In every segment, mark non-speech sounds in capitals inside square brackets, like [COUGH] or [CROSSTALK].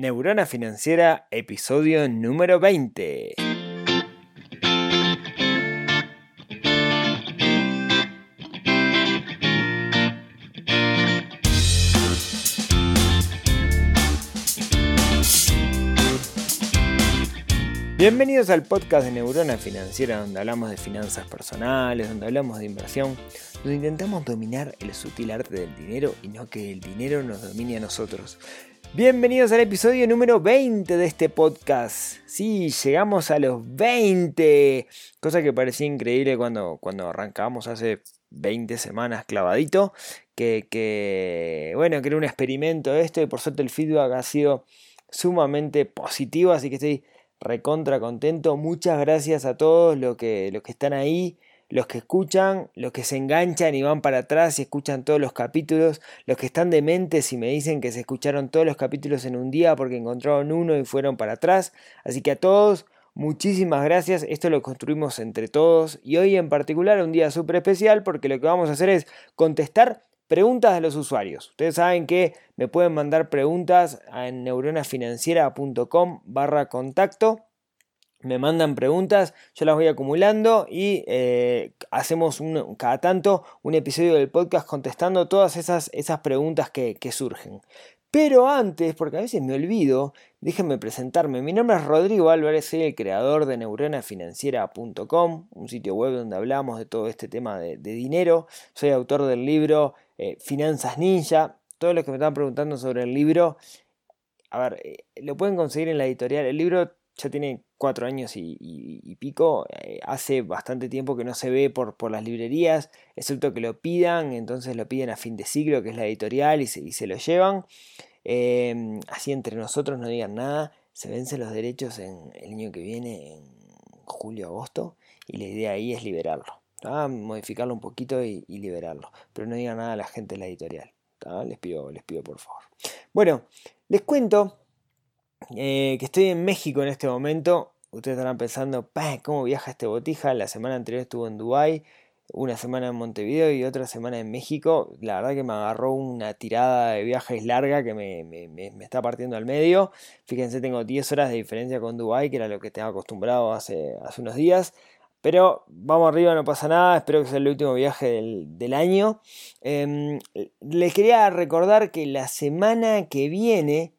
Neurona Financiera, episodio número 20. Bienvenidos al podcast de Neurona Financiera, donde hablamos de finanzas personales, donde hablamos de inversión, donde intentamos dominar el sutil arte del dinero y no que el dinero nos domine a nosotros. Bienvenidos al episodio número 20 de este podcast. Sí, llegamos a los 20. Cosa que parecía increíble cuando, cuando arrancamos hace 20 semanas clavadito. Que, bueno, que era un experimento esto y por suerte el feedback ha sido sumamente positivo. Así que estoy recontra contento. Muchas gracias a todos los que, los que están ahí los que escuchan, los que se enganchan y van para atrás y escuchan todos los capítulos, los que están dementes y me dicen que se escucharon todos los capítulos en un día porque encontraron uno y fueron para atrás. Así que a todos, muchísimas gracias. Esto lo construimos entre todos y hoy en particular un día súper especial porque lo que vamos a hacer es contestar preguntas de los usuarios. Ustedes saben que me pueden mandar preguntas en neuronafinanciera.com barra contacto me mandan preguntas, yo las voy acumulando y eh, hacemos un, cada tanto un episodio del podcast contestando todas esas, esas preguntas que, surgen. Pero antes, porque a veces me olvido, déjenme presentarme. Mi nombre es Rodrigo Álvarez, soy el creador de neuronafinanciera.com, un sitio web donde hablamos de todo este tema de, dinero. Soy autor del libro eh, Finanzas Ninja. Todos los que me están preguntando sobre el libro, a ver, eh, lo pueden conseguir en la editorial. El libro ya tiene cuatro años y, pico, eh, hace bastante tiempo que no se ve por, las librerías, excepto que lo pidan, entonces lo piden a fin de siglo, que es la editorial, y se, lo llevan. Em, así entre nosotros no digan nada, se vencen los derechos en el año que viene, en julio, agosto, y la idea ahí es liberarlo, modificarlo un poquito y, liberarlo, pero no digan nada a la gente de la editorial, les, pido, les pido por favor. Bueno, les cuento eh, que estoy en México en este momento. Ustedes estarán pensando, ¿cómo viaja este botija? La semana anterior estuvo en Dubai, una semana en Montevideo y otra semana en México. La verdad que me agarró una tirada de viajes larga que me, está partiendo al medio. Fíjense, tengo 10 horas de diferencia con Dubai, que era lo que tengo acostumbrado hace, hace unos días. Pero vamos arriba, no pasa nada. Espero que sea el último viaje del, año. Em, les quería recordar que la semana que viene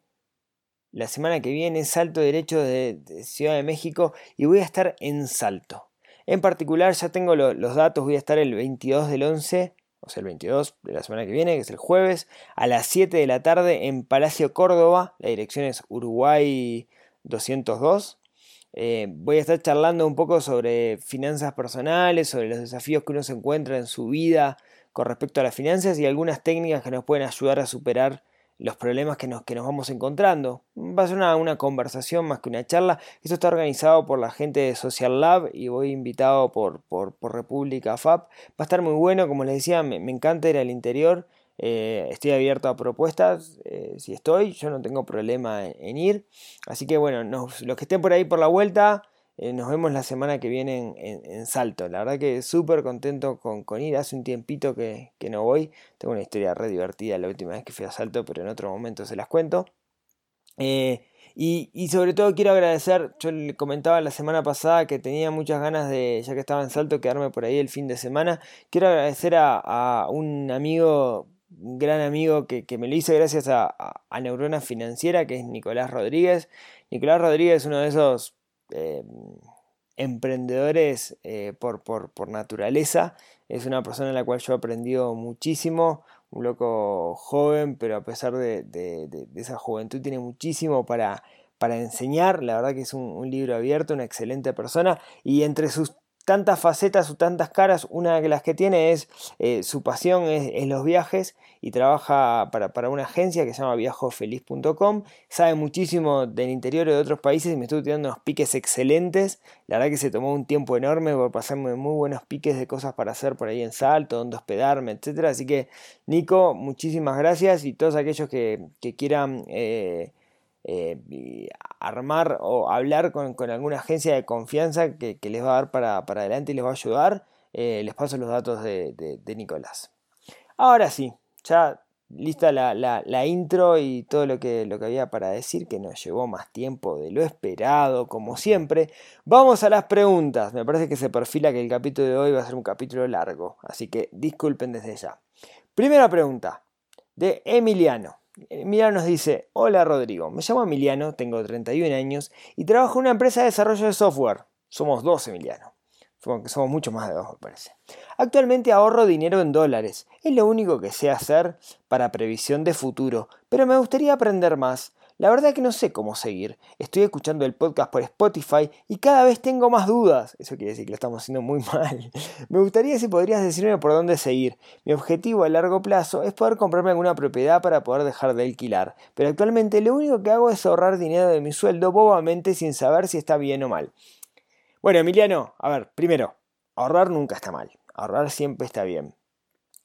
la semana que viene salto derecho de, Ciudad de México y voy a estar en Salto. En particular ya tengo los datos, voy a estar el 22 del 11, o sea el 22 de la semana que viene, que es el jueves, a las 7 de la tarde en Palacio Córdoba, la dirección es Uruguay 202. Eh, voy a estar charlando un poco sobre finanzas personales, sobre los desafíos que uno se encuentra en su vida con respecto a las finanzas y algunas técnicas que nos pueden ayudar a superar los problemas que nos, que nos vamos encontrando. Va a ser una, conversación más que una charla. Esto está organizado por la gente de Social Lab y voy invitado por, por, República FAP. Va a estar muy bueno, como les decía, me, encanta ir al interior. Eh, estoy abierto a propuestas, eh, si estoy, yo no tengo problema en, ir. Así que bueno, los que estén por ahí por la vuelta, eh, nos vemos la semana que viene en, Salto. La verdad que súper contento con, ir. Hace un tiempito que, no voy. Tengo una historia re divertida la última vez que fui a Salto, pero en otro momento se las cuento. Eh, y, sobre todo quiero agradecer, yo le comentaba la semana pasada que tenía muchas ganas de, ya que estaba en Salto, quedarme por ahí el fin de semana. Quiero agradecer a, un amigo, un gran amigo que, me lo hice gracias a, a Neurona Financiera, que es Nicolás Rodríguez. Nicolás Rodríguez es uno de esos eh, emprendedores eh, por, por, naturaleza. Es una persona en la cual yo he aprendido muchísimo, un loco joven, pero a pesar de, esa juventud tiene muchísimo para, para enseñar. La verdad que es un, libro abierto, una excelente persona. Y entre sus tantas facetas o tantas caras, una de las que tiene es eh, su pasión es, los viajes y trabaja para, una agencia que se llama viajofeliz.com, sabe muchísimo del interior de otros países y me estuvo tirando unos piques excelentes, la verdad que se tomó un tiempo enorme por pasarme muy buenos piques de cosas para hacer por ahí en Salto, donde hospedarme, etc. Así que Nico, muchísimas gracias y todos aquellos que, quieran... Eh, eh, armar o hablar con, alguna agencia de confianza que, les va a dar para, adelante y les va a ayudar, eh, les paso los datos de, Nicolás. Ahora sí, ya lista la, intro y todo lo que, lo que había para decir, que nos llevó más tiempo de lo esperado, como siempre. Vamos a las preguntas. Me parece que se perfila que el capítulo de hoy va a ser un capítulo largo, así que disculpen desde ya. Primera pregunta, de Emiliano. Emiliano nos dice, hola Rodrigo, me llamo Emiliano, tengo 31 años y trabajo en una empresa de desarrollo de software. Somos dos Emiliano. Somos mucho más de dos, me parece. Actualmente ahorro dinero en dólares. Es lo único que sé hacer para previsión de futuro, pero me gustaría aprender más. La verdad que no sé cómo seguir. Estoy escuchando el podcast por Spotify y cada vez tengo más dudas. Eso quiere decir que lo estamos haciendo muy [LAUGHS] mal. Me gustaría si podrías decirme por dónde seguir. Mi objetivo a largo plazo es poder comprarme alguna propiedad para poder dejar de alquilar. Pero actualmente lo único que hago es ahorrar dinero de mi sueldo bobamente sin saber si está bien o mal. Bueno, Emiliano, a ver, primero, ahorrar nunca está mal. Ahorrar siempre está bien.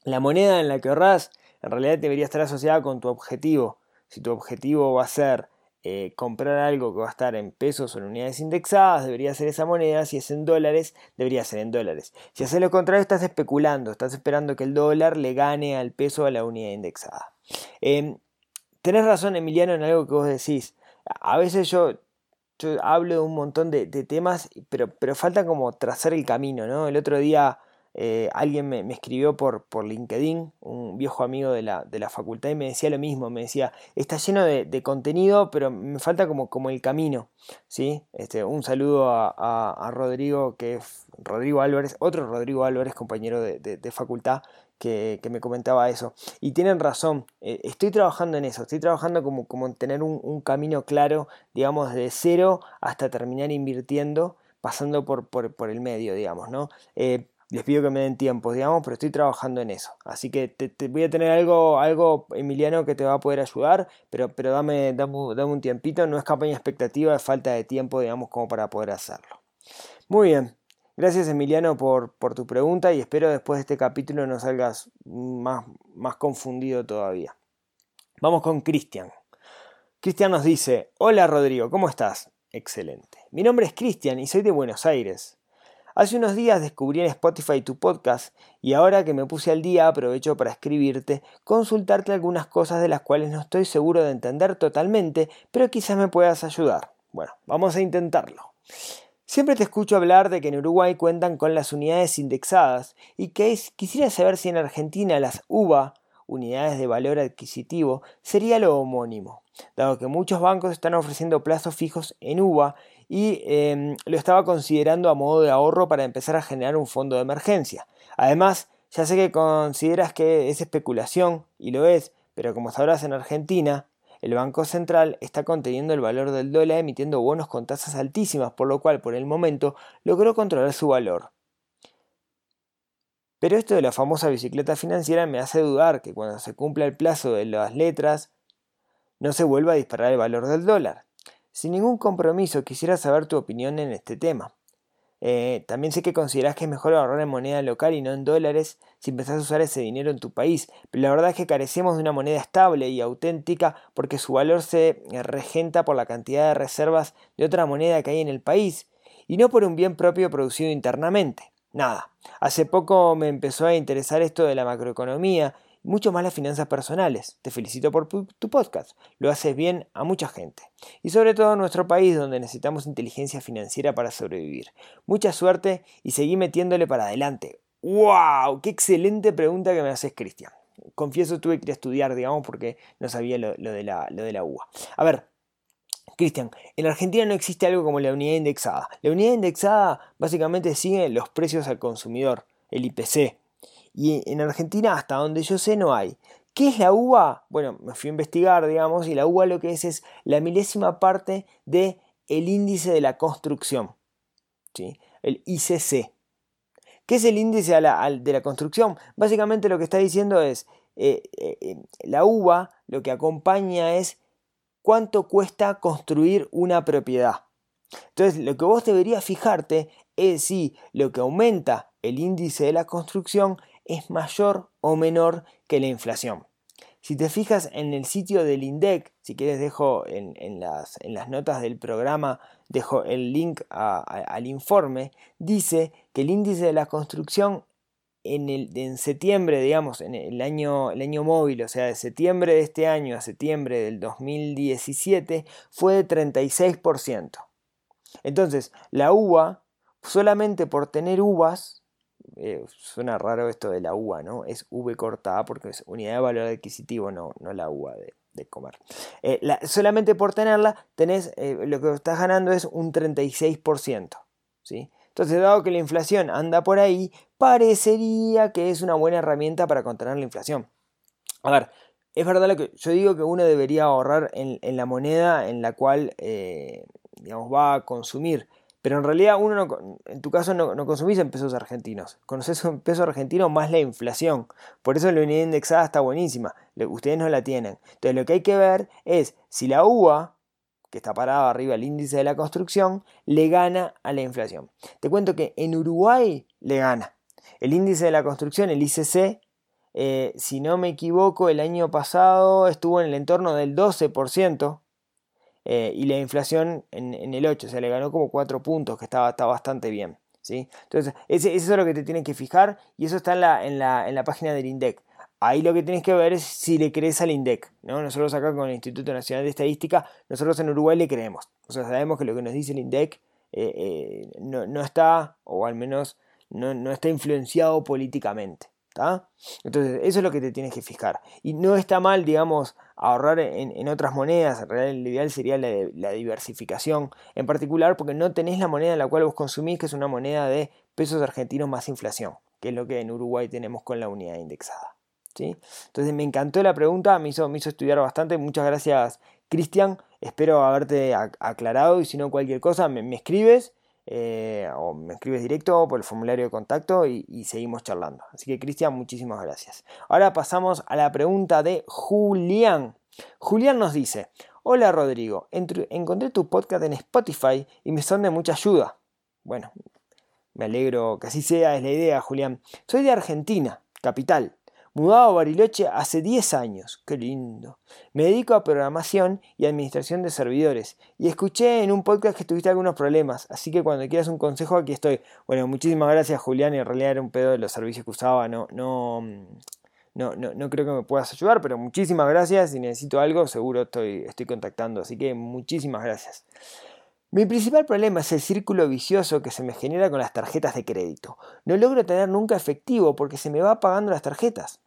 La moneda en la que ahorras en realidad debería estar asociada con tu objetivo si tu objetivo va a ser eh, comprar algo que va a estar en pesos o en unidades indexadas, debería ser esa moneda. Si es en dólares, debería ser en dólares. Si haces lo contrario, estás especulando, estás esperando que el dólar le gane al peso a la unidad indexada. Em, tenés razón, Emiliano, en algo que vos decís. A veces yo, hablo de un montón de, de temas, pero, pero falta como trazar el camino, ¿no? El otro día eh, alguien me, escribió por, por, LinkedIn, un viejo amigo de la, de la, facultad, y me decía lo mismo, me decía, está lleno de, contenido, pero me falta como, como el camino. ¿sí? Este, un saludo a, Rodrigo, que es Rodrigo Álvarez, otro Rodrigo Álvarez, compañero de, facultad, que, me comentaba eso. Y tienen razón, eh, estoy trabajando en eso, estoy trabajando como, como en tener un, camino claro, digamos, de cero hasta terminar invirtiendo, pasando por, por, el medio, digamos, ¿no? Eh, les pido que me den tiempo, digamos, pero estoy trabajando en eso. Así que te, voy a tener algo, algo, Emiliano, que te va a poder ayudar, pero, pero dame, dame, un tiempito. No es campaña expectativa, es falta de tiempo, digamos, como para poder hacerlo. Muy bien. Gracias, Emiliano, por, por tu pregunta y espero después de este capítulo no salgas más, más confundido todavía. Vamos con Cristian. Cristian nos dice, hola Rodrigo, ¿cómo estás? Excelente. Mi nombre es Cristian y soy de Buenos Aires. Hace unos días descubrí en Spotify tu podcast y ahora que me puse al día aprovecho para escribirte, consultarte algunas cosas de las cuales no estoy seguro de entender totalmente, pero quizás me puedas ayudar. Bueno, vamos a intentarlo. Siempre te escucho hablar de que en Uruguay cuentan con las unidades indexadas y que quisiera saber si en Argentina las UVA, unidades de valor adquisitivo, sería lo homónimo, dado que muchos bancos están ofreciendo plazos fijos en UVA y em, lo estaba considerando a modo de ahorro para empezar a generar un fondo de emergencia. Además, ya sé que consideras que es especulación, y lo es, pero como sabrás en Argentina, el Banco Central está conteniendo el valor del dólar emitiendo bonos con tasas altísimas, por lo cual por el momento logró controlar su valor. Pero esto de la famosa bicicleta financiera me hace dudar que cuando se cumpla el plazo de las letras no se vuelva a disparar el valor del dólar. Sin ningún compromiso, quisiera saber tu opinión en este tema. Eh, también sé que consideras que es mejor ahorrar en moneda local y no en dólares si empezás a usar ese dinero en tu país, pero la verdad es que carecemos de una moneda estable y auténtica porque su valor se regenta por la cantidad de reservas de otra moneda que hay en el país y no por un bien propio producido internamente. Nada, hace poco me empezó a interesar esto de la macroeconomía mucho más las finanzas personales. Te felicito por tu podcast, lo haces bien a mucha gente. Y sobre todo en nuestro país donde necesitamos inteligencia financiera para sobrevivir. Mucha suerte y seguí metiéndole para adelante. ¡Wow! ¡Qué excelente pregunta que me haces, Cristian! Confieso tuve que estudiar, digamos, porque no sabía lo, de, la, lo de la UA. A ver, Cristian, en Argentina no existe algo como la unidad indexada. La unidad indexada básicamente sigue los precios al consumidor, el IPC, y en Argentina, hasta donde yo sé, no hay. ¿Qué es la uva? Bueno, me fui a investigar, digamos, y la uva lo que es es la milésima parte del el índice de la construcción, ¿sí? el ICC. ¿Qué es el índice de la, construcción? Básicamente lo que está diciendo es, eh, eh, eh, la uva lo que acompaña es cuánto cuesta construir una propiedad. Entonces, lo que vos deberías fijarte es si lo que aumenta el índice de la construcción es mayor o menor que la inflación. Si te fijas en el sitio del INDEC, si quieres dejo en, las, notas del programa, dejo el link al informe, dice que el índice de la construcción en, en septiembre, digamos, en el año, el año móvil, o sea, de septiembre de este año a septiembre del 2017, fue de 36%. Entonces, la uva, solamente por tener uvas, eh, suena raro esto de la uva, ¿no? Es V cortada porque es unidad de valor adquisitivo, no, no la uva de, comer. Eh, solamente por tenerla, tenés, eh, lo que estás ganando es un 36%. ¿sí? Entonces, dado que la inflación anda por ahí, parecería que es una buena herramienta para contener la inflación. A ver, es verdad lo que yo digo que uno debería ahorrar en, la moneda en la cual digamos, va a consumir. Pero en realidad uno, no, en tu caso, no, consumís en pesos argentinos. Conoces un peso argentino más la inflación. Por eso la unidad indexada está buenísima. Ustedes no la tienen. Entonces lo que hay que ver es si la UA, que está parada arriba del índice de la construcción, le gana a la inflación. Te cuento que en Uruguay le gana. El índice de la construcción, el ICC, eh, si no me equivoco, el año pasado estuvo en el entorno del 12%. Eh, y la inflación en, el 8, o sea, le ganó como 4 puntos, que estaba, está bastante bien. ¿sí? Entonces, eso es lo que te tienes que fijar y eso está en la, en la, en la página del INDEC. Ahí lo que tienes que ver es si le crees al INDEC. ¿no? Nosotros acá con el Instituto Nacional de Estadística, nosotros en Uruguay le creemos. O sea, sabemos que lo que nos dice el INDEC eh, eh, no, no, está, o al menos no, no está influenciado políticamente. Entonces, eso es lo que te tienes que fijar. Y no está mal, digamos, ahorrar en, otras monedas. En realidad, el ideal sería la, diversificación. En particular, porque no tenés la moneda en la cual vos consumís, que es una moneda de pesos argentinos más inflación, que es lo que en Uruguay tenemos con la unidad indexada. ¿sí? Entonces, me encantó la pregunta, me hizo, me hizo estudiar bastante. Muchas gracias, Cristian. Espero haberte aclarado y si no, cualquier cosa, me escribes eh, o me escribes directo por el formulario de contacto y, seguimos charlando. Así que Cristian, muchísimas gracias. Ahora pasamos a la pregunta de Julián. Julián nos dice, hola Rodrigo, encontré tu podcast en Spotify y me son de mucha ayuda. Bueno, me alegro que así sea, es la idea, Julián. Soy de Argentina, capital. Mudado a Bariloche hace 10 años, qué lindo. Me dedico a programación y administración de servidores. Y escuché en un podcast que tuviste algunos problemas, así que cuando quieras un consejo aquí estoy. Bueno, muchísimas gracias Julián, en realidad era un pedo de los servicios que usaba, no, no, no, no, creo que me puedas ayudar, pero muchísimas gracias. Si necesito algo, seguro estoy, estoy contactando, así que muchísimas gracias. Mi principal problema es el círculo vicioso que se me genera con las tarjetas de crédito. No logro tener nunca efectivo porque se me va pagando las tarjetas.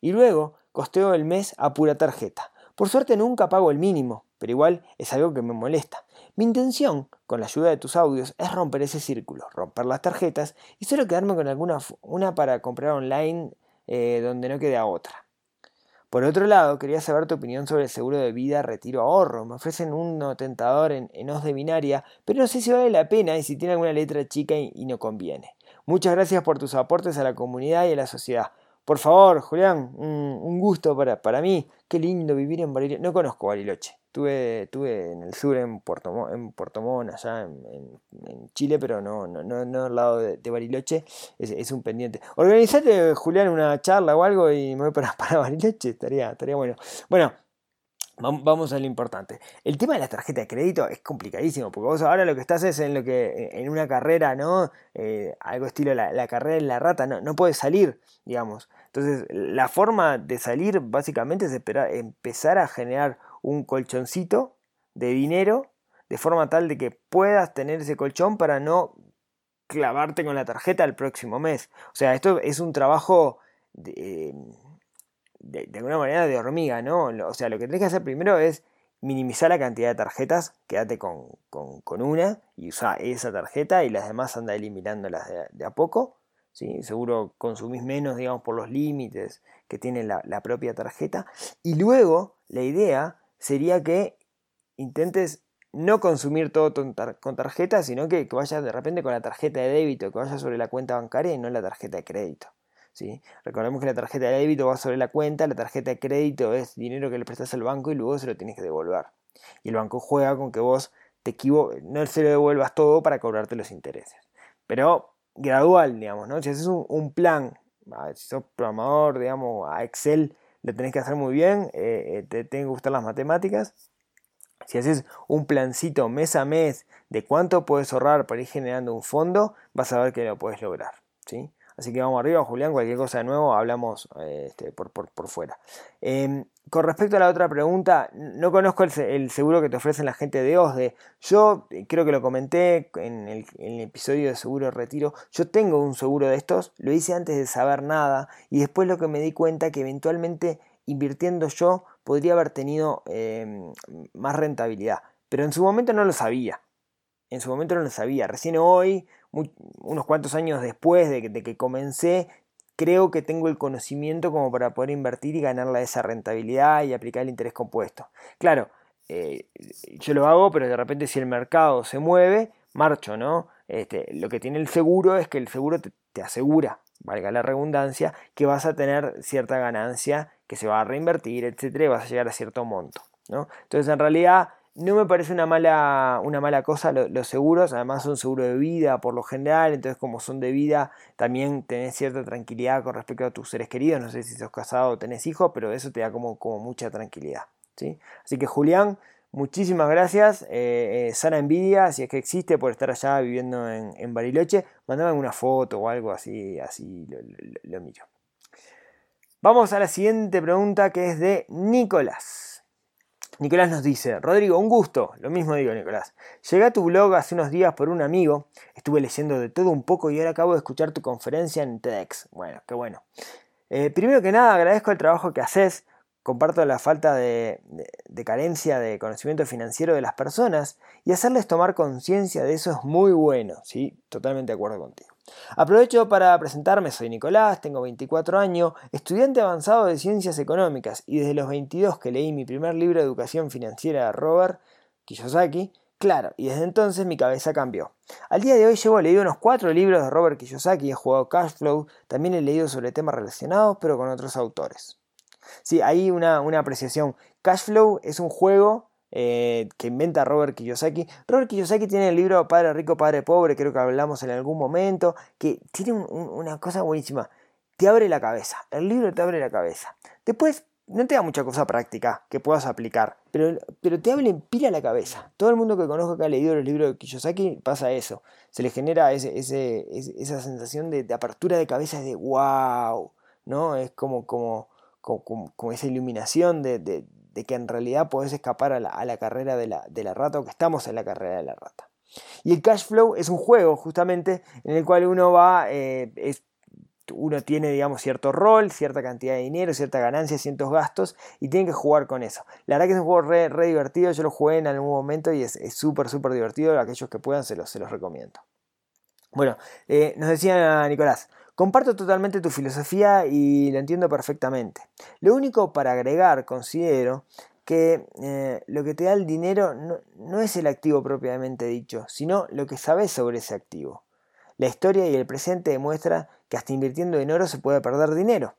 Y luego costeo el mes a pura tarjeta. Por suerte nunca pago el mínimo, pero igual es algo que me molesta. Mi intención, con la ayuda de tus audios, es romper ese círculo, romper las tarjetas y solo quedarme con alguna una para comprar online eh, donde no quede a otra. Por otro lado, quería saber tu opinión sobre el seguro de vida retiro ahorro. Me ofrecen un tentador en, en de binaria, pero no sé si vale la pena y si tiene alguna letra chica y no conviene. Muchas gracias por tus aportes a la comunidad y a la sociedad. Por favor, Julián, un, gusto para, para, mí. Qué lindo vivir en Bariloche. No conozco Bariloche. Estuve, estuve en el sur, en Puerto, en Puerto Montt, allá en, Chile, pero no, no, no, al lado de, Bariloche. Es, un pendiente. Organizate, Julián, una charla o algo y me voy para, [LAUGHS] para Bariloche. Estaría, estaría bueno. Bueno, Vamos a lo importante. El tema de la tarjeta de crédito es complicadísimo, porque vos ahora lo que estás es en lo que en una carrera, ¿no? Eh, algo estilo la, carrera en la rata, no, no puedes salir, digamos. Entonces, la forma de salir básicamente es esperar, empezar a generar un colchoncito de dinero de forma tal de que puedas tener ese colchón para no clavarte con la tarjeta el próximo mes. O sea, esto es un trabajo de de, alguna manera de hormiga, ¿no? O sea, lo que tenés que hacer primero es minimizar la cantidad de tarjetas, quédate con, una y usa esa tarjeta y las demás anda eliminándolas de, a poco. ¿sí? Seguro consumís menos, digamos, por los límites que tiene la, propia tarjeta. Y luego la idea sería que intentes no consumir todo con tarjeta, sino que, que vayas de repente con la tarjeta de débito, que vayas sobre la cuenta bancaria y no la tarjeta de crédito. Recordemos que la tarjeta de débito va sobre la cuenta, la tarjeta de crédito es dinero que le prestas al banco y luego se lo tienes que devolver. Y el banco juega con que vos te no se lo devuelvas todo para cobrarte los intereses. Pero gradual, digamos, ¿no? Si haces un, plan, si sos programador, digamos, a Excel le tenés que hacer muy bien, eh, eh, te tienen que gustar las matemáticas. Si haces un plancito mes a mes de cuánto puedes ahorrar para ir generando un fondo, vas a ver que lo puedes lograr. ¿sí? Así que vamos arriba, Julián, cualquier cosa de nuevo, hablamos este, por, fuera. Em, con respecto a la otra pregunta, no conozco el, seguro que te ofrecen la gente de OSDE. Yo eh, creo que lo comenté en el, episodio de seguro retiro. Yo tengo un seguro de estos, lo hice antes de saber nada y después lo que me di cuenta que eventualmente invirtiendo yo podría haber tenido em, más rentabilidad. Pero en su momento no lo sabía. En su momento no lo sabía. Recién hoy, unos cuantos años después de que, comencé, creo que tengo el conocimiento como para poder invertir y ganarla esa rentabilidad y aplicar el interés compuesto. Claro, eh, yo lo hago, pero de repente si el mercado se mueve, marcho, ¿no? Este, lo que tiene el seguro es que el seguro te, asegura, valga la redundancia, que vas a tener cierta ganancia que se va a reinvertir, etcétera, y vas a llegar a cierto monto, ¿no? Entonces, en realidad, no me parece una mala, una mala cosa los seguros, además son seguros de vida por lo general, entonces como son de vida también tenés cierta tranquilidad con respecto a tus seres queridos, no sé si sos casado o tenés hijos, pero eso te da como, como mucha tranquilidad. ¿sí? Así que Julián, muchísimas gracias, eh, eh, sana envidia, si es que existe por estar allá viviendo en, Bariloche, mandame una foto o algo así, así lo, lo miro. Vamos a la siguiente pregunta que es de Nicolás. Nicolás nos dice, Rodrigo, un gusto. Lo mismo digo, Nicolás. Llegué a tu blog hace unos días por un amigo. Estuve leyendo de todo un poco y ahora acabo de escuchar tu conferencia en TEDx. Bueno, qué bueno. Eh, primero que nada, agradezco el trabajo que haces. Comparto la falta de, de carencia de conocimiento financiero de las personas y hacerles tomar conciencia de eso es muy bueno. Sí, totalmente de acuerdo contigo. Aprovecho para presentarme, soy Nicolás, tengo 24 años, estudiante avanzado de ciencias económicas y desde los 22 que leí mi primer libro de educación financiera de Robert Kiyosaki, claro, y desde entonces mi cabeza cambió. Al día de hoy llevo leído unos 4 libros de Robert Kiyosaki, he jugado Cashflow, también he leído sobre temas relacionados pero con otros autores. Sí, hay una, una apreciación. Cashflow es un juego eh, que inventa Robert Kiyosaki. Robert Kiyosaki tiene el libro Padre Rico, Padre Pobre, creo que hablamos en algún momento, que tiene una cosa buenísima. Te abre la cabeza. El libro te abre la cabeza. Después, no te da mucha cosa práctica que puedas aplicar, pero, pero te abre en pila la cabeza. Todo el mundo que conozco que ha leído los libros de Kiyosaki pasa eso. Se le genera ese, esa sensación de, apertura de cabeza de wow, ¿no? Es como, como, como, esa iluminación de, de que en realidad podés escapar a la, carrera de la, de la, rata o que estamos en la carrera de la rata. Y el cash flow es un juego justamente en el cual uno va, eh, uno tiene digamos cierto rol, cierta cantidad de dinero, cierta ganancia, ciertos gastos y tiene que jugar con eso. La verdad que es un juego re, divertido, yo lo jugué en algún momento y es súper, súper divertido, aquellos que puedan se los, se los recomiendo. Bueno, eh, nos decía Nicolás, Comparto totalmente tu filosofía y lo entiendo perfectamente. Lo único para agregar, considero que eh, lo que te da el dinero no, es el activo propiamente dicho, sino lo que sabes sobre ese activo. La historia y el presente demuestra que hasta invirtiendo en oro se puede perder dinero.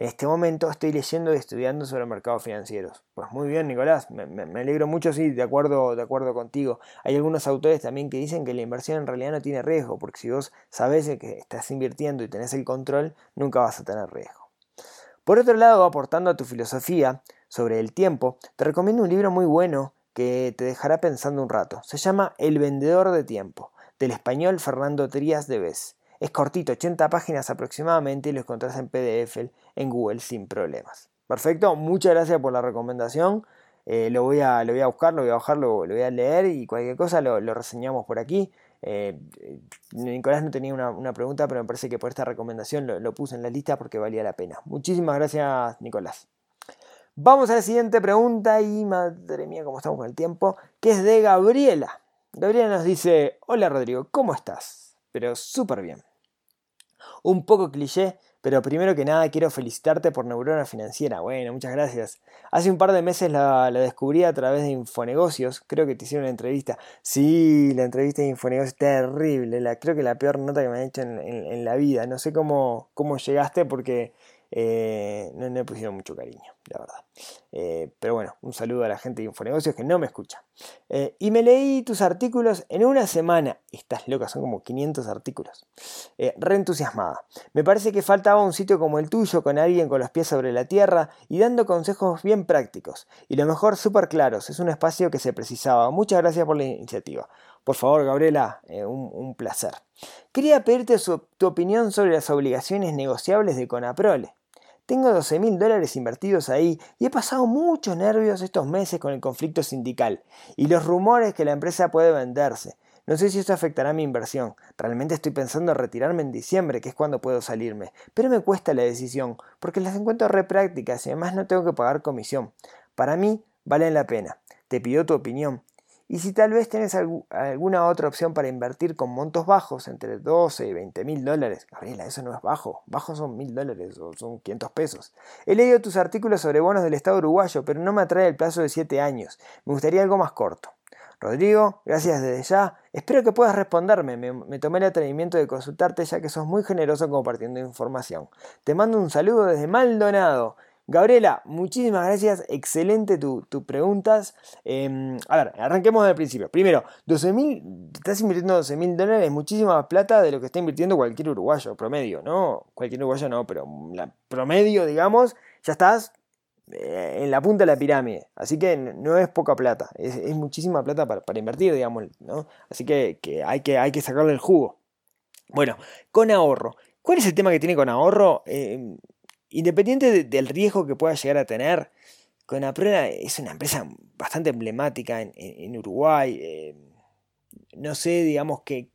En este momento estoy leyendo y estudiando sobre mercados financieros. Pues muy bien, Nicolás, me, alegro mucho, sí, de acuerdo, de acuerdo contigo. Hay algunos autores también que dicen que la inversión en realidad no tiene riesgo, porque si vos sabés que estás invirtiendo y tenés el control, nunca vas a tener riesgo. Por otro lado, aportando a tu filosofía sobre el tiempo, te recomiendo un libro muy bueno que te dejará pensando un rato. Se llama El vendedor de tiempo, del español Fernando Trías de Bes. Es cortito, 80 páginas aproximadamente y lo encontrás en PDF en Google sin problemas. Perfecto, muchas gracias por la recomendación. Eh, lo, voy a, lo voy a buscar, lo voy a bajar, lo, voy a leer y cualquier cosa lo, reseñamos por aquí. Eh, Nicolás no tenía una, pregunta, pero me parece que por esta recomendación lo, lo puse en la lista porque valía la pena. Muchísimas gracias, Nicolás. Vamos a la siguiente pregunta y madre mía, cómo estamos con el tiempo, que es de Gabriela. Gabriela nos dice, hola Rodrigo, ¿cómo estás? Pero súper bien un poco cliché, pero primero que nada quiero felicitarte por Neurona Financiera. Bueno, muchas gracias. Hace un par de meses la, descubrí a través de Infonegocios. Creo que te hicieron una entrevista. Sí, la entrevista de Infonegocios terrible. La, creo que la peor nota que me han hecho en, la vida. No sé cómo, cómo llegaste porque eh, no, me pusieron mucho cariño. La verdad. Eh, pero bueno, un saludo a la gente de Infonegocios que no me escucha. Eh, y me leí tus artículos en una semana. Estás loca, son como 500 artículos. Eh, reentusiasmada. Me parece que faltaba un sitio como el tuyo, con alguien con los pies sobre la tierra y dando consejos bien prácticos. Y lo mejor, súper claros. Es un espacio que se precisaba. Muchas gracias por la iniciativa. Por favor, Gabriela, eh, un, placer. Quería pedirte tu opinión sobre las obligaciones negociables de Conaprole. Tengo 12 mil dólares invertidos ahí y he pasado muchos nervios estos meses con el conflicto sindical y los rumores que la empresa puede venderse. No sé si esto afectará mi inversión. Realmente estoy pensando en retirarme en diciembre, que es cuando puedo salirme. Pero me cuesta la decisión, porque las encuentro re prácticas y además no tengo que pagar comisión. Para mí, valen la pena. Te pido tu opinión. Y si tal vez tienes alguna otra opción para invertir con montos bajos, entre 12 y 20 mil dólares, Gabriela, eso no es bajo, bajos son mil dólares o son 500 pesos. He leído tus artículos sobre bonos del Estado uruguayo, pero no me atrae el plazo de 7 años. Me gustaría algo más corto. Rodrigo, gracias desde ya. Espero que puedas responderme. Me, me, tomé el atrevimiento de consultarte ya que sos muy generoso compartiendo información. Te mando un saludo desde Maldonado. Gabriela, muchísimas gracias, excelente tus tu preguntas. Em, a ver, arranquemos del principio. Primero, 12 estás invirtiendo 12 mil dólares, muchísima más plata de lo que está invirtiendo cualquier uruguayo, promedio, ¿no? Cualquier uruguayo no, pero promedio, digamos, ya estás eh, en la punta de la pirámide. Así que no es poca plata, es, muchísima plata para, invertir, digamos, ¿no? Así que, hay que hay que sacarle el jugo. Bueno, con ahorro. ¿Cuál es el tema que tiene con ahorro? Eh, Independiente del riesgo que pueda llegar a tener, Conaprona es una empresa bastante emblemática en, Uruguay. Eh, no sé, digamos que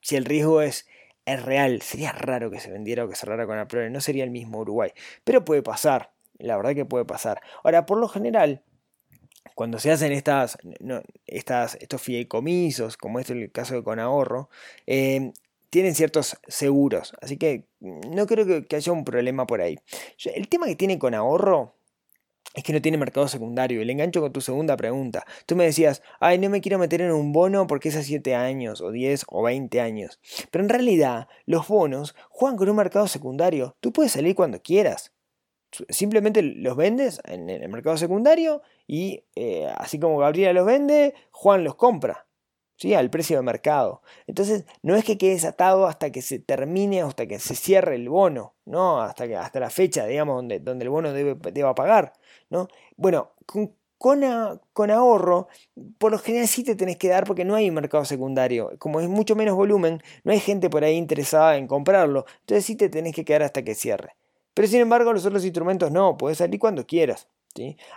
si el riesgo es, real, sería raro que se vendiera o que cerrara Conaprona, no sería el mismo Uruguay. Pero puede pasar, la verdad que puede pasar. Ahora, por lo general, cuando se hacen estas, estas, estos fideicomisos, como es el caso de Conahorro, eh, tienen ciertos seguros, así que no creo que, haya un problema por ahí. El tema que tiene con ahorro es que no tiene mercado secundario. El engancho con tu segunda pregunta. Tú me decías, ay, no me quiero meter en un bono porque es a 7 años, o 10, o 20 años. Pero en realidad, los bonos juegan con un mercado secundario. Tú puedes salir cuando quieras. Simplemente los vendes en el mercado secundario y eh, así como Gabriela los vende, Juan los compra al precio de mercado. Entonces, no es que quedes atado hasta que se termine, hasta que se cierre el bono, ¿no? Hasta, que, hasta la fecha, digamos, donde, donde el bono debe, deba pagar, ¿no? Bueno, con, con, ahorro, por lo general sí te tenés que dar porque no hay mercado secundario. Como es mucho menos volumen, no hay gente por ahí interesada en comprarlo. Entonces sí te tenés que quedar hasta que cierre. Pero sin embargo, los otros instrumentos no, puedes salir cuando quieras.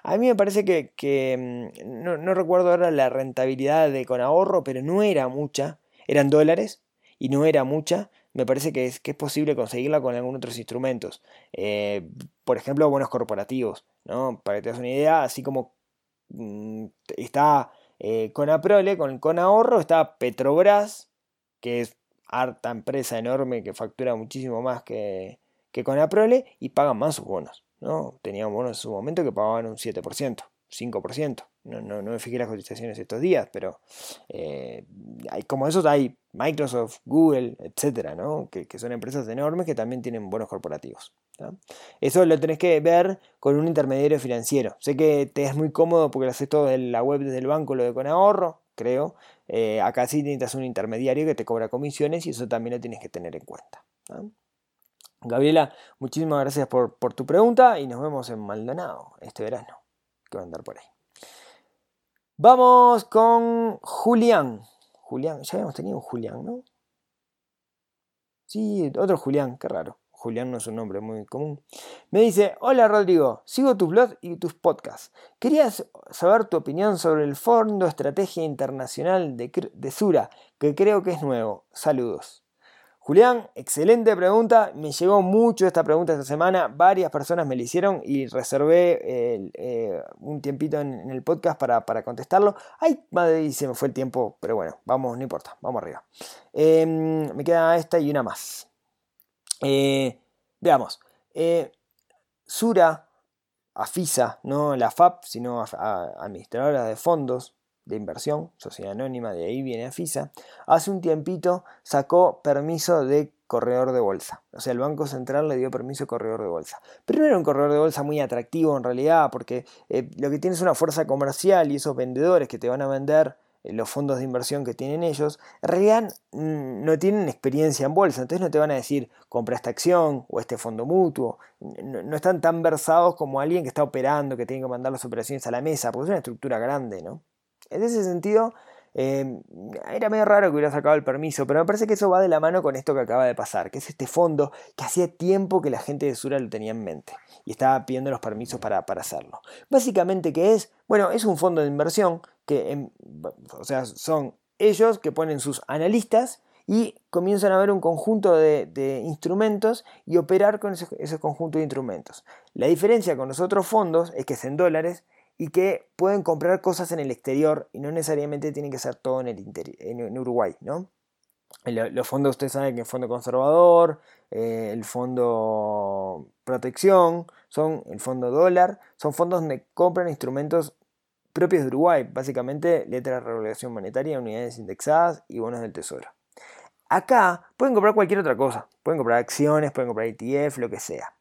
A mí me parece que, mm, no, recuerdo ahora la rentabilidad de con ahorro, pero no era mucha, eran dólares y no era mucha. Me parece que es, posible conseguirla con algunos otros instrumentos. Eh, por ejemplo, bonos corporativos, ¿no? Para que te das una idea, así como mm, está eh, con Aprole, con, con ahorro, está Petrobras, que es harta empresa enorme que factura muchísimo más que, que con Aprole y pagan más sus bonos. ¿No? Teníamos bonos en su momento que pagaban un 7%, 5%. No, no, no me fijé las cotizaciones estos días, pero eh, hay, como esos hay Microsoft, Google, etcétera, ¿no? que, son empresas enormes que también tienen bonos corporativos. Eso lo tenés que ver con un intermediario financiero. Sé que te es muy cómodo porque lo haces todo en la web desde el banco, lo de con ahorro, creo. Eh, acá sí necesitas un intermediario que te cobra comisiones y eso también lo tienes que tener en cuenta. Gabriela, muchísimas gracias por, tu pregunta y nos vemos en Maldonado este verano, que va a andar por ahí. Vamos con Julián. Julián, ya habíamos tenido un Julián, ¿no? Sí, otro Julián, qué raro. Julián no es un nombre muy común. Me dice, hola Rodrigo, sigo tus blogs y tus podcasts. Quería saber tu opinión sobre el Fondo Estrategia Internacional de, de Sura, que creo que es nuevo. Saludos. Julián, excelente pregunta. Me llegó mucho esta pregunta esta semana. Varias personas me la hicieron y reservé eh, un tiempito en, el podcast para, contestarlo. Ay, madre, se me fue el tiempo, pero bueno, vamos, no importa, vamos arriba. Em, me queda esta y una más. Eh, veamos. Eh, Sura, AFISA, no la FAP, sino administradora de fondos, de inversión, sociedad anónima, de ahí viene FISA, hace un tiempito sacó permiso de corredor de bolsa. O sea, el Banco Central le dio permiso de corredor de bolsa. Pero no era un corredor de bolsa muy atractivo en realidad, porque eh, lo que tiene es una fuerza comercial y esos vendedores que te van a vender eh, los fondos de inversión que tienen ellos, en realidad mm, no tienen experiencia en bolsa, entonces no te van a decir compra esta acción o este fondo mutuo, no, están tan versados como alguien que está operando, que tiene que mandar las operaciones a la mesa, porque es una estructura grande, ¿no? En ese sentido, Em, era medio raro que hubiera sacado el permiso, pero me parece que eso va de la mano con esto que acaba de pasar, que es este fondo que hacía tiempo que la gente de Sura lo tenía en mente y estaba pidiendo los permisos para, para hacerlo. Básicamente, ¿qué es? Bueno, es un fondo de inversión que, em, o sea, son ellos que ponen sus analistas y comienzan a ver un conjunto de, instrumentos y operar con ese, ese, conjunto de instrumentos. La diferencia con los otros fondos es que es en dólares y que pueden comprar cosas en el exterior y no necesariamente tienen que ser todo en, el en Uruguay, ¿no? Los fondos, ustedes saben que el fondo conservador, eh, el fondo protección, son el fondo dólar, son fondos donde compran instrumentos propios de Uruguay, básicamente letras de regulación monetaria, unidades indexadas y bonos del tesoro. Acá pueden comprar cualquier otra cosa, pueden comprar acciones, pueden comprar ETF, lo que sea.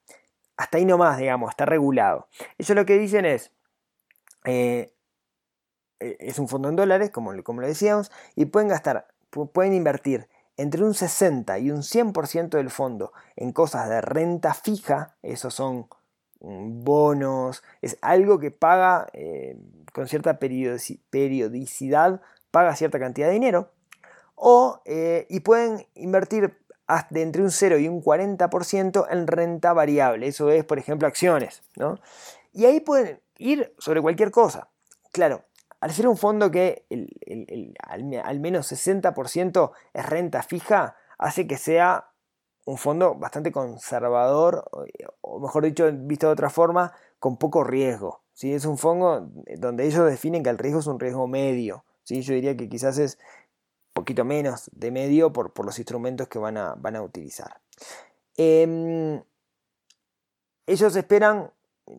Hasta ahí nomás, digamos, está regulado. Ellos lo que dicen es, eh, e, es un fondo en dólares, como, como lo decíamos, y pueden gastar, pueden invertir entre un 60 y un 100% del fondo en cosas de renta fija, esos son mm, bonos, es algo que paga eh, con cierta periodicidad, paga cierta cantidad de dinero, o, eh, y pueden invertir de entre un 0 y un 40% en renta variable, eso es, por ejemplo, acciones, ¿no? Y ahí pueden ir sobre cualquier cosa. Claro, al ser un fondo que al, menos 60% es renta fija, hace que sea un fondo bastante conservador, o mejor dicho, visto de otra forma, con poco riesgo. ¿sí? Es un fondo donde ellos definen que el riesgo es un riesgo medio. ¿sí? Yo diría que quizás es poquito menos de medio por, por los instrumentos que van a, van a utilizar. Em, ellos esperan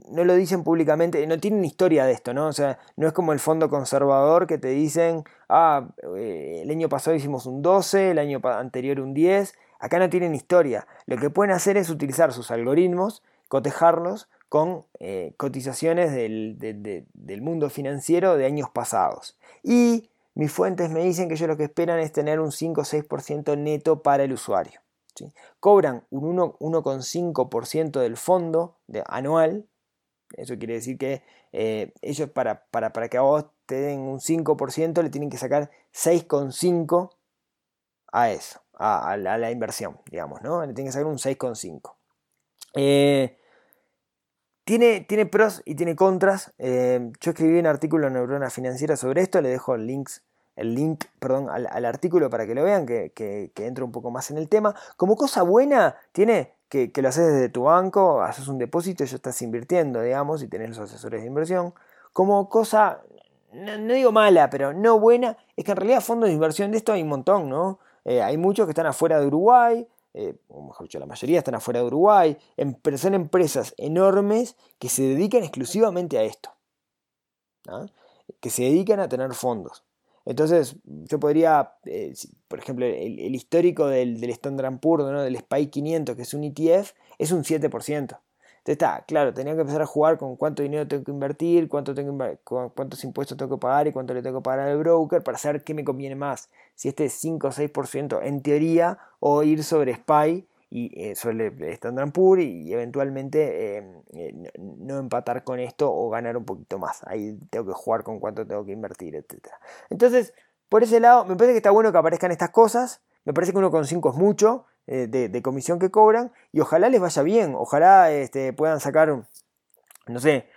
no lo dicen públicamente, no tienen historia de esto, ¿no? O sea, no es como el fondo conservador que te dicen, ah, eh, el año pasado hicimos un 12, el año anterior un 10, acá no tienen historia. Lo que pueden hacer es utilizar sus algoritmos, cotejarlos con eh, cotizaciones del, del, mundo financiero de años pasados. Y mis fuentes me dicen que ellos lo que esperan es tener un 5 o 6% neto para el usuario. ¿sí? Cobran un 1,5% del fondo anual eso quiere decir que eh, ellos para, para, que a vos te den un 5% le tienen que sacar 6,5 a eso, a, la, inversión, digamos, ¿no? Le tienen que sacar un 6,5. Eh, tiene, tiene, pros y tiene contras. Eh, yo escribí un artículo en Neurona Financiera sobre esto, le dejo links, el link perdón, al, artículo para que lo vean, que, que, que entre un poco más en el tema. Como cosa buena, tiene que, lo haces desde tu banco, haces un depósito y ya estás invirtiendo, digamos, y tenés los asesores de inversión. Como cosa, no, digo mala, pero no buena, es que en realidad fondos de inversión de esto hay un montón, ¿no? Eh, hay muchos que están afuera de Uruguay, eh, o mejor dicho, la mayoría están afuera de Uruguay, son empresas enormes que se dedican exclusivamente a esto, que se dedican a tener fondos. Entonces, yo podría, eh, por ejemplo, el, histórico del, del Standard Poor's, ¿no? del SPY 500, que es un ETF, es un 7%. Entonces está, claro, tenía que empezar a jugar con cuánto dinero tengo que invertir, cuánto tengo cuántos impuestos tengo que pagar y cuánto le tengo que pagar al broker para saber qué me conviene más. Si este es 5 o 6% en teoría o ir sobre SPY y eh, suele Standard Poor's y, eventualmente em, eh, no empatar con esto o ganar un poquito más. Ahí tengo que jugar con cuánto tengo que invertir, etc. Entonces, por ese lado, me parece que está bueno que aparezcan estas cosas. Me parece que 1,5 es mucho eh, de, comisión que cobran y ojalá les vaya bien. Ojalá este, puedan sacar, no sé,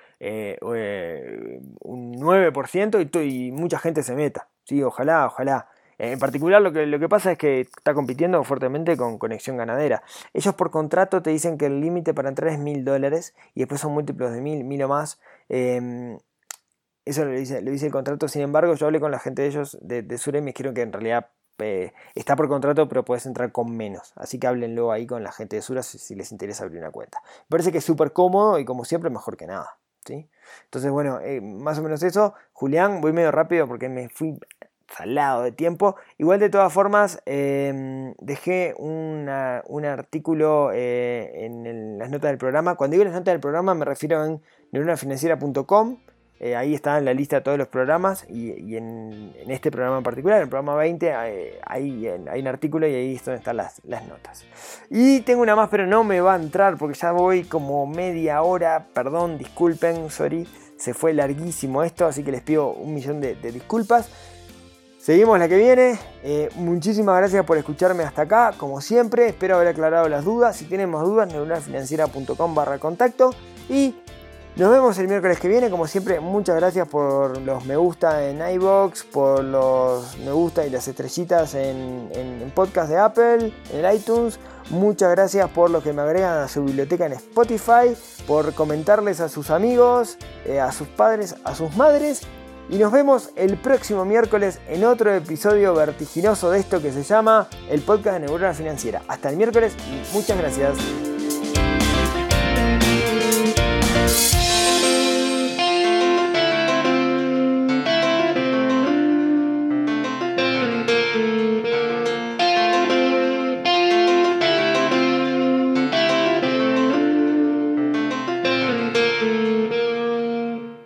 un 9% y, y mucha gente se meta. ¿sí? Ojalá, ojalá. En particular lo que, lo que pasa es que está compitiendo fuertemente con Conexión Ganadera. Ellos por contrato te dicen que el límite para entrar es mil dólares y después son múltiplos de mil, mil o más. Em, eso lo dice, lo dice el contrato. Sin embargo, yo hablé con la gente de ellos de, de y me dijeron que en realidad eh, está por contrato, pero puedes entrar con menos. Así que háblenlo ahí con la gente de Sura si, les interesa abrir una cuenta. Parece que es súper cómodo y como siempre mejor que nada. ¿sí? Entonces, bueno, eh, más o menos eso. Julián, voy medio rápido porque me fui salado de tiempo. Igual de todas formas, em, dejé un artículo eh, en las notas del programa. Cuando digo las notas del programa me refiero en neuronafinanciera.com. Eh, ahí está en la lista de todos los programas y, en, este programa en particular, en el programa 20, hay, hay, un artículo y ahí es donde están las, las, notas. Y tengo una más, pero no me va a entrar porque ya voy como media hora, perdón, disculpen, sorry, se fue larguísimo esto, así que les pido un millón de, disculpas. Seguimos la que viene. Eh, muchísimas gracias por escucharme hasta acá. Como siempre, espero haber aclarado las dudas. Si tienen más dudas, neuronalfinanciera.com barra contacto. Y nos vemos el miércoles que viene. Como siempre, muchas gracias por los me gusta en iBox, por los me gusta y las estrellitas en, en podcast de Apple, en iTunes. Muchas gracias por los que me agregan a su biblioteca en Spotify, por comentarles a sus amigos, eh, a sus padres, a sus madres. Y nos vemos el próximo miércoles en otro episodio vertiginoso de esto que se llama el podcast de Neurona Financiera. Hasta el miércoles y muchas gracias.